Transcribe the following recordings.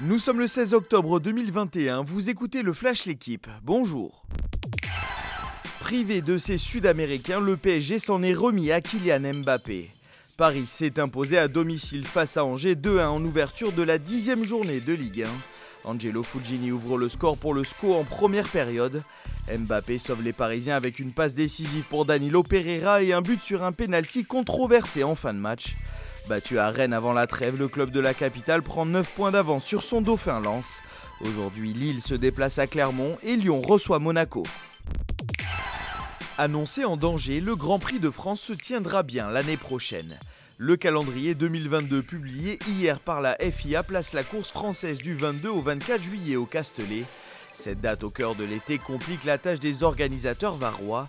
Nous sommes le 16 octobre 2021, vous écoutez le Flash L'équipe, bonjour. Privé de ses Sud-Américains, le PSG s'en est remis à Kylian Mbappé. Paris s'est imposé à domicile face à Angers 2-1 en ouverture de la dixième journée de Ligue 1. Angelo Fugini ouvre le score pour le SCO en première période. Mbappé sauve les Parisiens avec une passe décisive pour Danilo Pereira et un but sur un pénalty controversé en fin de match. Battu à Rennes avant la trêve, le club de la capitale prend 9 points d'avance sur son dauphin Lens. Aujourd'hui, Lille se déplace à Clermont et Lyon reçoit Monaco. Annoncé en danger, le Grand Prix de France se tiendra bien l'année prochaine. Le calendrier 2022 publié hier par la FIA place la course française du 22 au 24 juillet au Castellet. Cette date au cœur de l'été complique la tâche des organisateurs varois.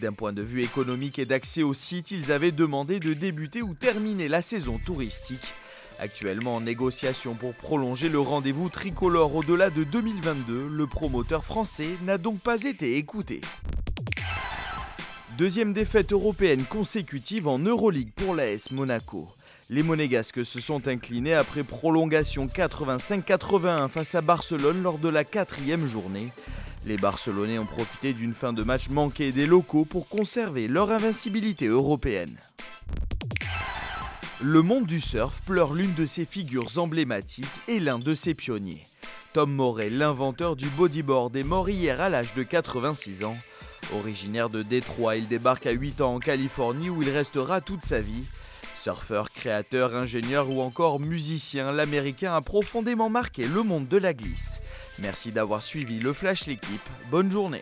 D'un point de vue économique et d'accès au site, ils avaient demandé de débuter ou terminer la saison touristique. Actuellement en négociation pour prolonger le rendez-vous tricolore au-delà de 2022, le promoteur français n'a donc pas été écouté. Deuxième défaite européenne consécutive en Euroleague pour l'AS Monaco. Les Monégasques se sont inclinés après prolongation 85-81 face à Barcelone lors de la quatrième journée. Les Barcelonais ont profité d'une fin de match manquée des locaux pour conserver leur invincibilité européenne. Le monde du surf pleure l'une de ses figures emblématiques et l'un de ses pionniers. Tom Moret, l'inventeur du bodyboard, est mort hier à l'âge de 86 ans. Originaire de Détroit, il débarque à 8 ans en Californie où il restera toute sa vie. Surfeur, créateur, ingénieur ou encore musicien, l'Américain a profondément marqué le monde de la glisse. Merci d'avoir suivi le Flash l'équipe. Bonne journée.